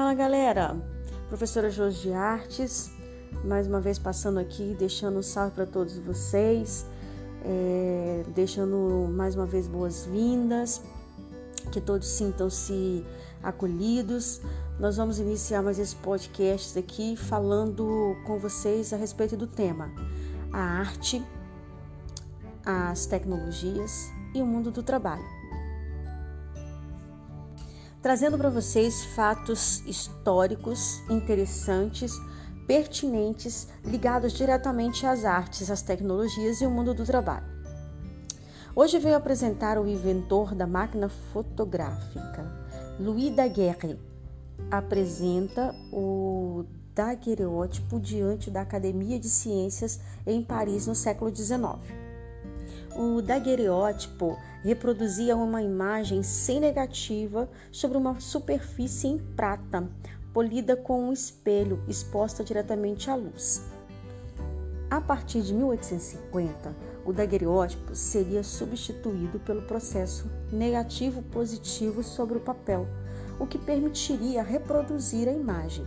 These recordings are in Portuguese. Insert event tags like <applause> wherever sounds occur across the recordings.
Fala galera, professora Josi de Artes, mais uma vez passando aqui, deixando um salve para todos vocês, é, deixando mais uma vez boas-vindas, que todos sintam-se acolhidos. Nós vamos iniciar mais esse podcast aqui falando com vocês a respeito do tema a arte, as tecnologias e o mundo do trabalho trazendo para vocês fatos históricos interessantes, pertinentes, ligados diretamente às artes, às tecnologias e ao mundo do trabalho. Hoje venho apresentar o inventor da máquina fotográfica, Louis Daguerre. Apresenta o daguerreótipo diante da Academia de Ciências em Paris no século XIX. O daguerreótipo reproduzia uma imagem sem negativa sobre uma superfície em prata, polida com um espelho exposta diretamente à luz. A partir de 1850, o daguerreótipo seria substituído pelo processo negativo-positivo sobre o papel, o que permitiria reproduzir a imagem.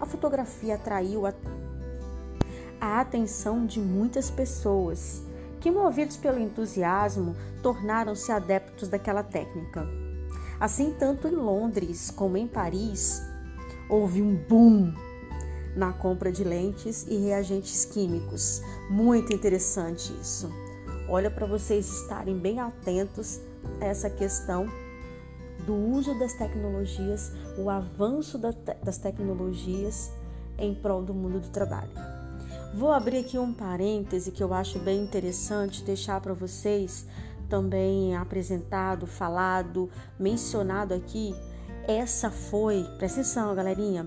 A fotografia atraiu a, a atenção de muitas pessoas que, movidos pelo entusiasmo, tornaram-se adeptos daquela técnica. Assim, tanto em Londres como em Paris, houve um boom na compra de lentes e reagentes químicos. Muito interessante isso. Olha para vocês estarem bem atentos a essa questão do uso das tecnologias, o avanço das tecnologias em prol do mundo do trabalho. Vou abrir aqui um parêntese que eu acho bem interessante deixar para vocês também apresentado, falado, mencionado aqui. Essa foi, presta atenção, galerinha.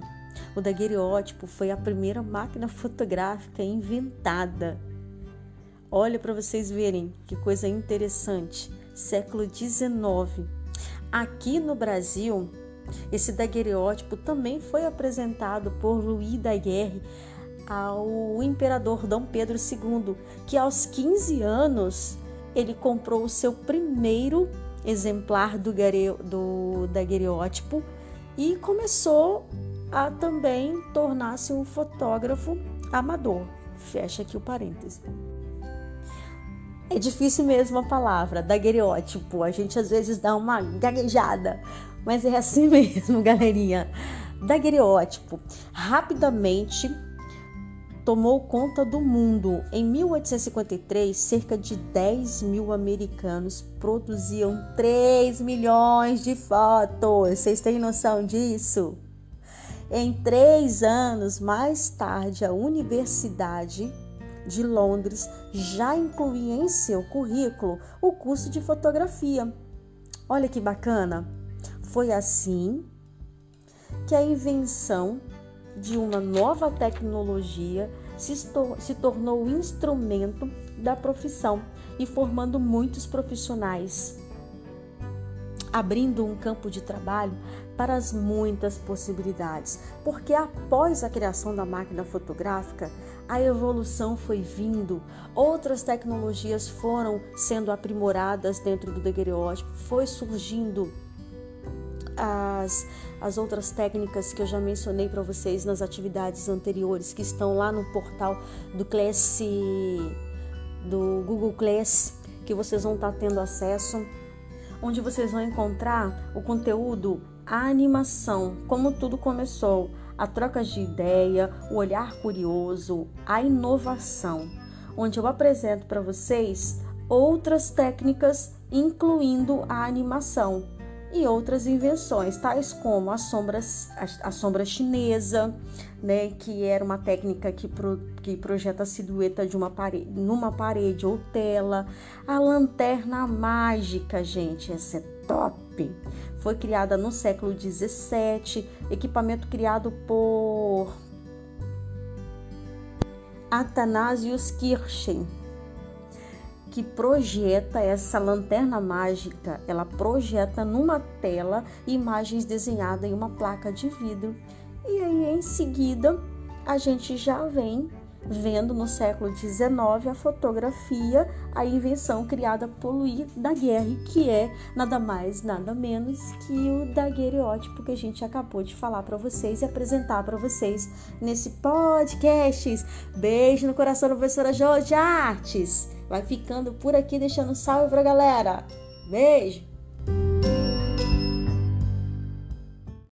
O daguerreótipo foi a primeira máquina fotográfica inventada. Olha para vocês verem que coisa interessante. Século XIX. Aqui no Brasil, esse daguerreótipo também foi apresentado por Louis Daguerre ao imperador Dom Pedro II, que aos 15 anos ele comprou o seu primeiro exemplar do, do daguerreótipo e começou a também tornar-se um fotógrafo amador. Fecha aqui o parêntese. É difícil mesmo a palavra, daguerreótipo. A gente às vezes dá uma gaguejada, mas é assim <laughs> mesmo, galerinha. Daguerreótipo. Rapidamente tomou conta do mundo. Em 1853, cerca de 10 mil americanos produziam 3 milhões de fotos. Vocês têm noção disso? Em três anos mais tarde, a Universidade de Londres já incluía em seu currículo o curso de fotografia. Olha que bacana! Foi assim que a invenção de uma nova tecnologia se, se tornou instrumento da profissão e formando muitos profissionais, abrindo um campo de trabalho para as muitas possibilidades, porque após a criação da máquina fotográfica, a evolução foi vindo, outras tecnologias foram sendo aprimoradas dentro do daguerreótipo, foi surgindo as, as outras técnicas que eu já mencionei para vocês nas atividades anteriores, que estão lá no portal do Class, do Google Class, que vocês vão estar tá tendo acesso, onde vocês vão encontrar o conteúdo, a animação, como tudo começou, a troca de ideia, o olhar curioso, a inovação, onde eu apresento para vocês outras técnicas, incluindo a animação e outras invenções, tais como a sombra, a, a sombra chinesa, né, que era uma técnica que, pro, que projeta a silhueta de uma parede, numa parede ou tela, a lanterna mágica, gente, essa é top. Foi criada no século 17, equipamento criado por Athanasius Kirchen, que projeta essa lanterna mágica, ela projeta numa tela imagens desenhadas em uma placa de vidro. E aí em seguida a gente já vem vendo no século XIX a fotografia, a invenção criada por Louis Daguerre, que é nada mais, nada menos que o daguerreótipo que a gente acabou de falar para vocês e apresentar para vocês nesse podcast. Beijo no coração professora Jo de Artes. Vai ficando por aqui, deixando salve pra galera. Beijo!